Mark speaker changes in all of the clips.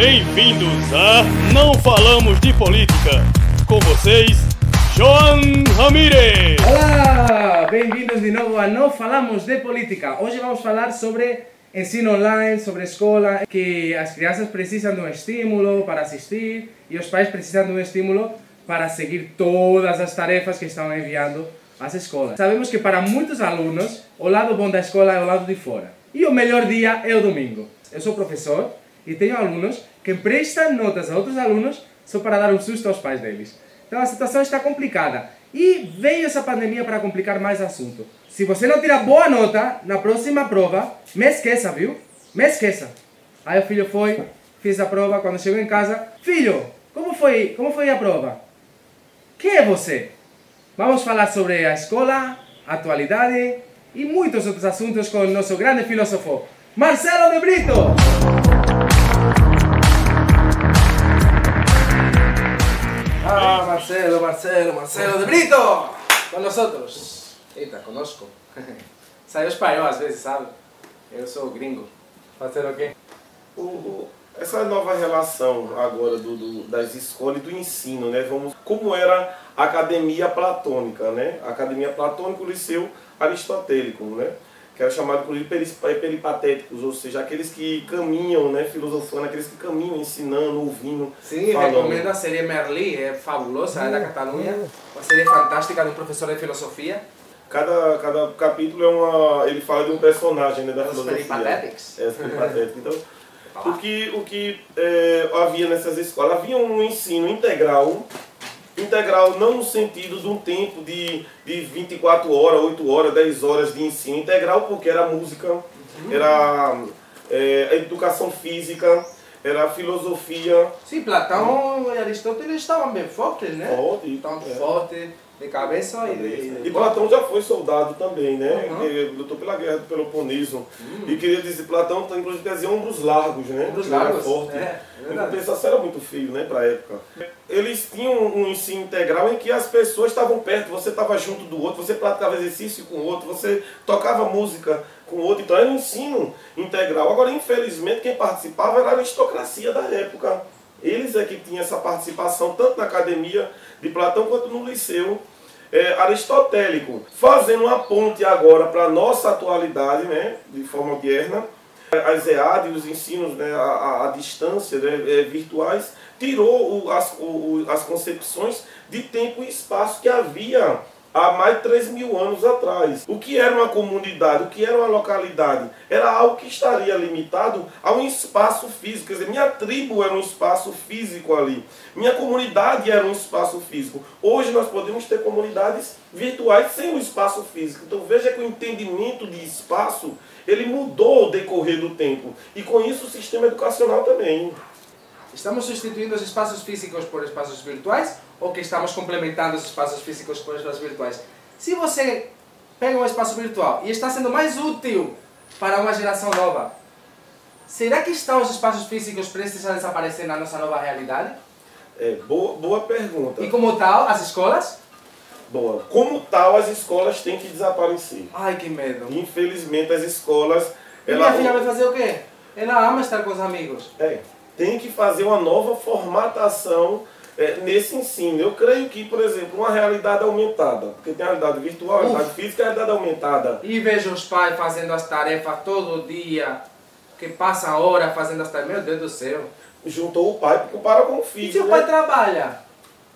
Speaker 1: Bem-vindos a Não Falamos de Política. Com vocês, João Ramírez.
Speaker 2: Olá, bem-vindos de novo a Não Falamos de Política. Hoje vamos falar sobre ensino online, sobre escola, que as crianças precisam de um estímulo para assistir e os pais precisam de um estímulo para seguir todas as tarefas que estão enviando às escolas. Sabemos que para muitos alunos, o lado bom da escola é o lado de fora. E o melhor dia é o domingo. Eu sou professor e tenho alunos que prestam notas a outros alunos só para dar um susto aos pais deles. Então a situação está complicada. E veio essa pandemia para complicar mais o assunto. Se você não tirar boa nota na próxima prova, me esqueça, viu? Me esqueça. Aí o filho foi, fez a prova, quando chegou em casa, filho, como foi, como foi a prova? Quem é você? Vamos falar sobre a escola, a atualidade e muitos outros assuntos com o nosso grande filósofo, Marcelo de Brito! Marcelo, Marcelo, Marcelo de Brito! Com nosotros. Eita, conosco. Saiu espanhol às vezes, sabe? Eu sou gringo. Fazer o quê?
Speaker 3: O- essa nova relação agora do, do- das escolas e do ensino, né? Vamos, como era a academia platônica, né? A academia platônica, o liceu aristotélico, né? Que era chamado por peris- peripatéticos, ou seja, aqueles que caminham, né? Filosofando, aqueles que caminham ensinando, ouvindo.
Speaker 2: Sim,
Speaker 3: falando.
Speaker 2: recomendo a série Merli, é fabulosa, é da Catalunha. Uma série fantástica de um professor de filosofia.
Speaker 3: Cada, cada capítulo é uma. Ele fala de um personagem né, da
Speaker 2: Os
Speaker 3: filosofia.
Speaker 2: peripatéticos.
Speaker 3: É, os peripatéticos. Então, o que, o que é, havia nessas escolas? Havia um ensino integral, integral não no sentido de um tempo de, de 24 horas, 8 horas, 10 horas de ensino, integral porque era música, era é, educação física, era filosofia,
Speaker 2: Sim, Platão e Aristóteles estavam bem fortes, né?
Speaker 3: Forte,
Speaker 2: Estavam
Speaker 3: é.
Speaker 2: fortes de cabeça e de...
Speaker 3: E Platão já foi soldado também, né?
Speaker 2: Uhum.
Speaker 3: Ele lutou pela guerra do Peloponeso. E queria dizer, Platão inclusive dizia ombros largos, né?
Speaker 2: Ombros largos,
Speaker 3: forte.
Speaker 2: é, é verdade.
Speaker 3: era muito feio, né, pra época. Eles tinham um ensino integral em que as pessoas estavam perto, você estava junto do outro, você praticava exercício com o outro, você tocava música com o outro. Então era um ensino integral. Agora, infelizmente, quem participava era a aristocracia da época. Eles é que tinham essa participação tanto na academia de Platão quanto no liceu é, aristotélico, fazendo uma ponte agora para a nossa atualidade, né, de forma moderna, as EAD e os ensinos né, à, à- distância, né, é, virtuais, tirou o- as, o- as concepções de tempo e espaço que havia há mais de 3 mil anos atrás. O que era uma comunidade, o que era uma localidade, era algo que estaria limitado a um espaço físico. Quer dizer, minha tribo era um espaço físico ali, minha comunidade era um espaço físico. Hoje nós podemos ter comunidades virtuais sem o espaço físico. Então veja que o entendimento de espaço ele mudou ao decorrer do tempo. E com isso o sistema educacional também.
Speaker 2: Estamos substituindo os espaços físicos por espaços virtuais ou que estamos complementando os espaços físicos por espaços virtuais? Se você pega um espaço virtual e está sendo mais útil para uma geração nova, será que estão os espaços físicos prestes a desaparecer na nossa nova realidade?
Speaker 3: É, boa, boa pergunta.
Speaker 2: E como tal, as escolas?
Speaker 3: Boa. Como tal, as escolas têm que desaparecer.
Speaker 2: Ai, que medo.
Speaker 3: Infelizmente, as escolas.
Speaker 2: E minha filha vai fazer o quê? Ela ama estar com os amigos.
Speaker 3: É, tem que fazer uma nova formatação é, nesse ensino. Eu creio que, por exemplo, uma realidade aumentada, porque tem a realidade virtual, a realidade física e a realidade aumentada.
Speaker 2: E vejo os pais fazendo as tarefas todo dia, que passam hora fazendo as tarefas. Meu Deus do céu.
Speaker 3: Juntou o pai porque compara com o
Speaker 2: E
Speaker 3: filho.
Speaker 2: se o
Speaker 3: né?
Speaker 2: pai trabalha?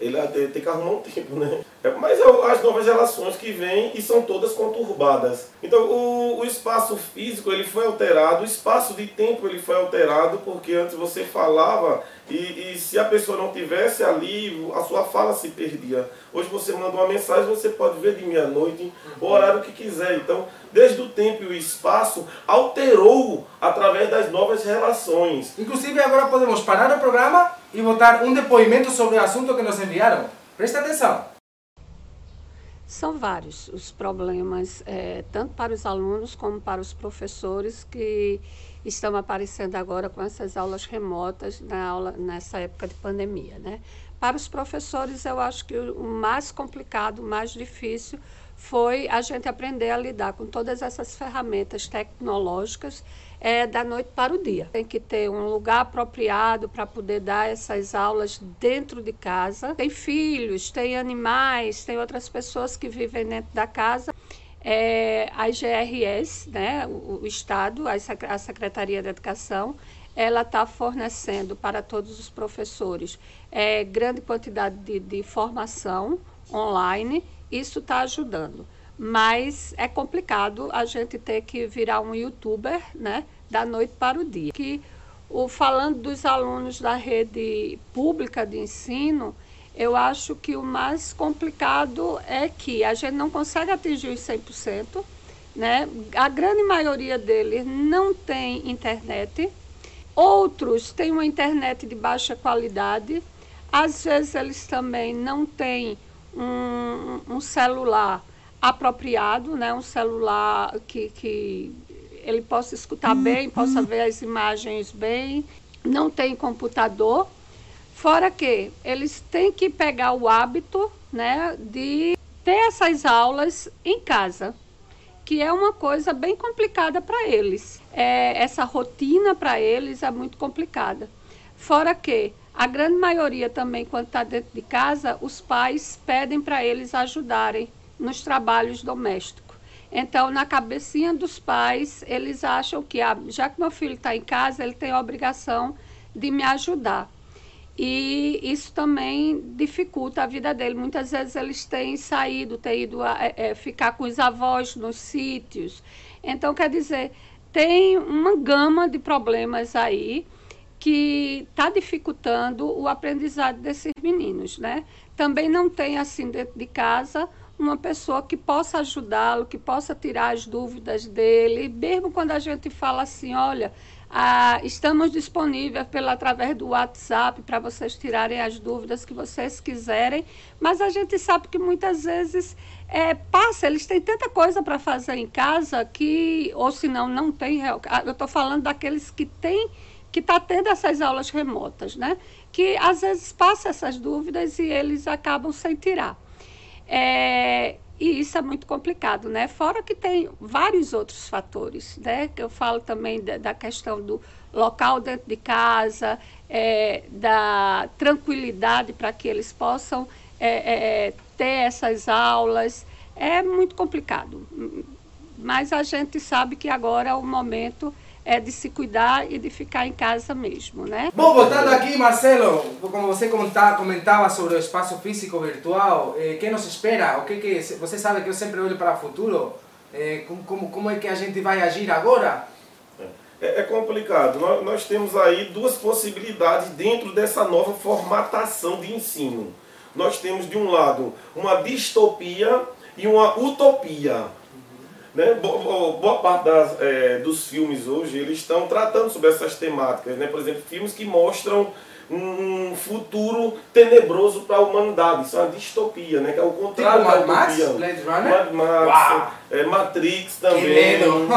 Speaker 3: Ele tem que arrumar um tempo, né? Mas as novas relações que vêm e são todas conturbadas. Então o, o espaço físico ele foi alterado, o espaço de tempo ele foi alterado, porque antes você falava e, e se a pessoa não tivesse ali, a sua fala se perdia. Hoje você manda uma mensagem, você pode ver de meia-noite, o horário que quiser. Então, desde o tempo e o espaço, alterou através das novas relações.
Speaker 2: Inclusive agora podemos parar o programa e botar um depoimento sobre o assunto que nos enviaram. Presta atenção.
Speaker 4: São vários os problemas, eh, tanto para os alunos como para os professores, que estão aparecendo agora com essas aulas remotas na aula, nessa época de pandemia. Né? Para os professores, eu acho que o mais complicado, o mais difícil, foi a gente aprender a lidar com todas essas ferramentas tecnológicas é, da noite para o dia. Tem que ter um lugar apropriado para poder dar essas aulas dentro de casa. Tem filhos, tem animais, tem outras pessoas que vivem dentro da casa. É, a IGRS, né, o, o Estado, a, a Secretaria da Educação, ela está fornecendo para todos os professores é, grande quantidade de, de formação online. Isso está ajudando mas é complicado a gente ter que virar um youtuber, né, da noite para o dia. Que o falando dos alunos da rede pública de ensino, eu acho que o mais complicado é que a gente não consegue atingir os 100%, né? A grande maioria deles não tem internet. Outros têm uma internet de baixa qualidade. Às vezes eles também não têm um, um celular apropriado, né? um celular que, que ele possa escutar bem, possa uhum. ver as imagens bem, não tem computador. Fora que eles têm que pegar o hábito né, de ter essas aulas em casa, que é uma coisa bem complicada para eles. É, essa rotina para eles é muito complicada. Fora que a grande maioria também, quando está dentro de casa, os pais pedem para eles ajudarem nos trabalhos domésticos. Então, na cabecinha dos pais, eles acham que, ah, já que meu filho está em casa, ele tem a obrigação de me ajudar. E isso também dificulta a vida dele. Muitas vezes eles têm saído, têm ido a, é, é, ficar com os avós nos sítios. Então, quer dizer, tem uma gama de problemas aí que está dificultando o aprendizado desses meninos, né? Também não tem, assim, dentro de casa, uma pessoa que possa ajudá-lo, que possa tirar as dúvidas dele, mesmo quando a gente fala assim, olha, ah, estamos disponíveis pela, através do WhatsApp para vocês tirarem as dúvidas que vocês quiserem, mas a gente sabe que muitas vezes é, passa, eles têm tanta coisa para fazer em casa que, ou se não, não tem. Ah, eu estou falando daqueles que têm, que está tendo essas aulas remotas, né? Que às vezes passa essas dúvidas e eles acabam sem tirar. É, e isso é muito complicado, né? Fora que tem vários outros fatores, né? Que eu falo também da, da questão do local dentro de casa, é, da tranquilidade para que eles possam é, é, ter essas aulas. É muito complicado. Mas a gente sabe que agora é o momento é de se cuidar e de ficar em casa mesmo, né?
Speaker 2: Bom, voltando aqui, Marcelo, como você comentava sobre o espaço físico virtual, eh, que nos espera? O que que você sabe que eu sempre olho para o futuro? Eh, como, como é que a gente vai agir agora?
Speaker 3: É, é complicado. Nós, nós temos aí duas possibilidades dentro dessa nova formatação de ensino. Nós temos de um lado uma distopia e uma utopia. Né? Boa, parte das, é, dos filmes hoje eles estão tratando sobre essas temáticas. Né? Por exemplo, filmes que mostram um futuro tenebroso para a humanidade. Isso é uma distopia, né? Que é o contrário
Speaker 2: tipo da utopia. Blade Runner?
Speaker 3: Mad Max, é, Matrix também. Que medo!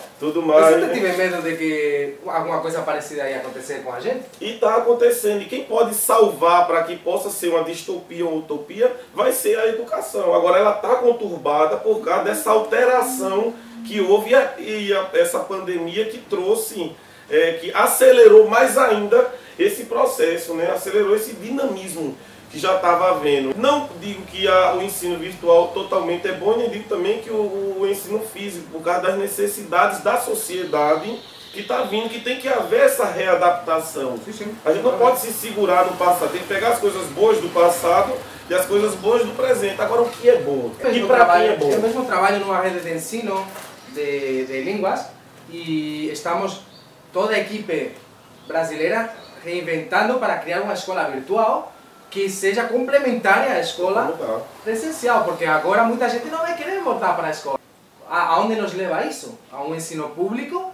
Speaker 3: tudo mais.
Speaker 2: Você tive medo de que alguma coisa parecida ia acontecer com a gente?
Speaker 3: E está acontecendo. E quem pode salvar para que possa ser uma distopia ou utopia vai ser a educação. Agora ela está conturbada por causa dessa alteração que houve e, a, e a, essa pandemia que trouxe, é, que acelerou mais ainda esse processo, né? acelerou esse dinamismo que já estava havendo. Não digo que a, o ensino virtual totalmente é bom, nem digo também que o, o ensino físico, por causa das necessidades da sociedade que está vindo, que tem que haver essa readaptação. Sim, sim. A gente não pode se segurar no passado, tem que pegar as coisas boas do passado e as coisas boas do presente. Agora, o que é bom?
Speaker 2: É
Speaker 3: e
Speaker 2: para quem é bom? Eu mesmo trabalho numa rede de ensino de, de línguas e estamos, toda a equipe brasileira reinventando para criar uma escola virtual que seja complementar à escola presencial, porque agora muita gente não vai querer voltar para a escola. Aonde nos leva isso? A um ensino público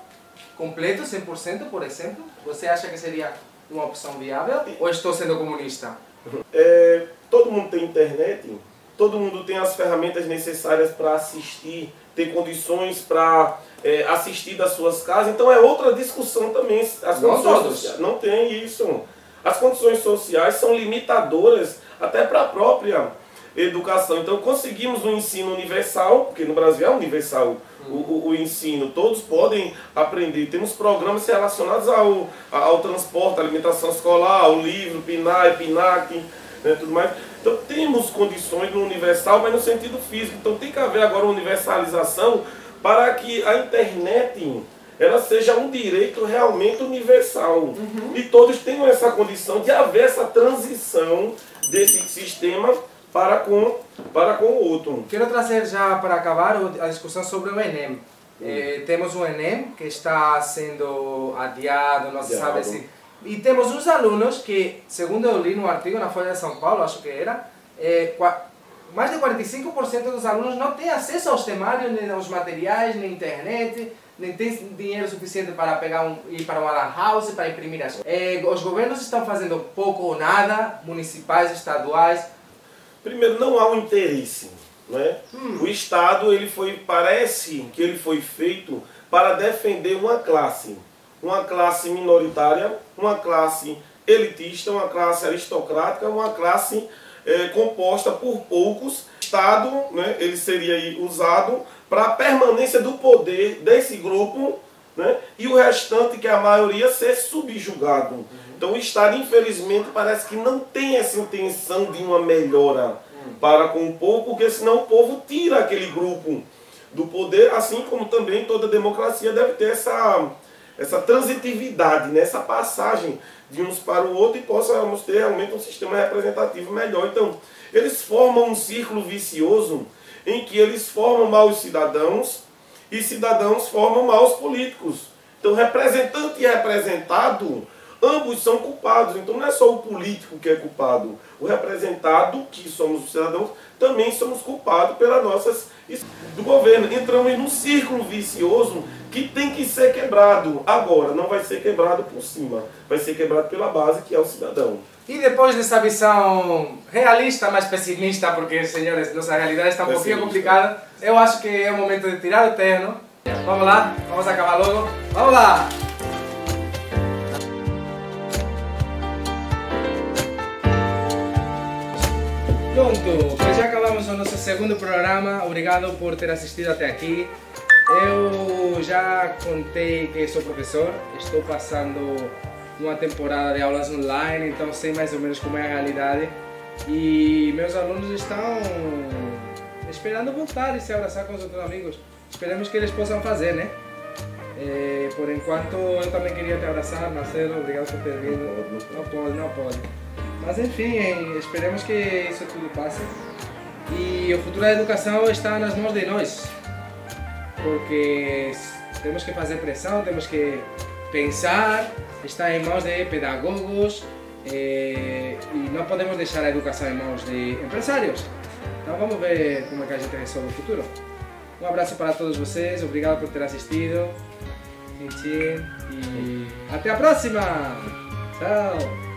Speaker 2: completo, 100%, por exemplo? Você acha que seria uma opção viável ou estou sendo comunista?
Speaker 3: É, todo mundo tem internet, todo mundo tem as ferramentas necessárias para assistir, ter condições para é, assistir das suas casas. Então é outra discussão também. As
Speaker 2: não todos.
Speaker 3: Sociais, não tem isso. As condições sociais são limitadoras até para a própria educação. Então conseguimos um ensino universal, porque no Brasil é universal o, o, o, ensino, todos podem aprender. Temos programas relacionados ao, ao transporte, alimentação escolar, ao livro, PNAE, PINAC, né, tudo mais. Então temos condições no universal, mas no sentido físico. Então tem que haver agora uma universalização para que a internet ela seja um direito realmente universal. Uhum. E todos tenham essa condição de haver essa transição desse sistema para com, para com o outro.
Speaker 2: Quero trazer já para acabar a discussão sobre o Enem. Eh, temos o Enem que está sendo adiado, não se sabe se... E temos uns alunos que, segundo eu li no artigo na Folha de São Paulo, acho que era, eh, mais de 45% dos alunos não têm acesso aos temários, nem aos materiais, nem internet, nem tem dinheiro suficiente para pegar um, ir para uma lan house, para imprimir as eh, Os governos estão fazendo pouco ou nada, municipais, estaduais,
Speaker 3: Primeiro, não há um interesse. Né? Hum. O Estado ele foi, parece que ele foi feito para defender uma classe. Uma classe minoritária, uma classe elitista, uma classe aristocrática, uma classe é, composta por poucos. Estado né, ele seria usado para a permanência do poder desse grupo né, e o restante, que é a maioria, ser subjugado. Uhum. Então o Estado, infelizmente, parece que não tem essa intenção de uma melhora para com o povo, porque senão o povo tira aquele grupo do poder, assim como também toda democracia deve ter essa, essa transitividade, né? passagem de uns para o outro e possamos ter realmente um sistema representativo melhor. Então, eles formam um círculo vicioso em que eles formam maus cidadãos e cidadãos formam maus políticos. Então, representante e representado Ambos são culpados, então não é só o político que é culpado. O representado, que somos os cidadãos, também somos culpados pelas nossas do governo. Entramos num círculo vicioso que tem que ser quebrado. Agora, não vai ser quebrado por cima, vai ser quebrado pela base, que é o cidadão.
Speaker 2: E depois dessa visão realista, mas pessimista, porque, senhores, nossa realidade está um pessimista. pouquinho complicada, eu acho que é o momento de tirar o terno. Vamos lá, vamos acabar logo. Vamos lá! Pronto, já acabamos o nosso segundo programa. Obrigado por ter assistido até aqui. Eu já contei que sou professor, estou passando uma temporada de aulas online, então sei mais ou menos como é a realidade. E meus alunos estão esperando voltar e se abraçar com os outros amigos. Esperemos que eles possam fazer, né? É, por enquanto, eu também queria te abraçar, Marcelo. Obrigado por ter vindo. Não pode, não pode. Mas enfim, esperemos que isso tudo passe. E o futuro da educação está nas mãos de nós. Porque temos que fazer pressão, temos que pensar, está em mãos de pedagogos eh, e não podemos deixar a educação em mãos de empresários. Então vamos ver como é que a gente resolve o futuro. Um abraço para todos vocês, obrigado por ter assistido. E até a próxima! Tchau!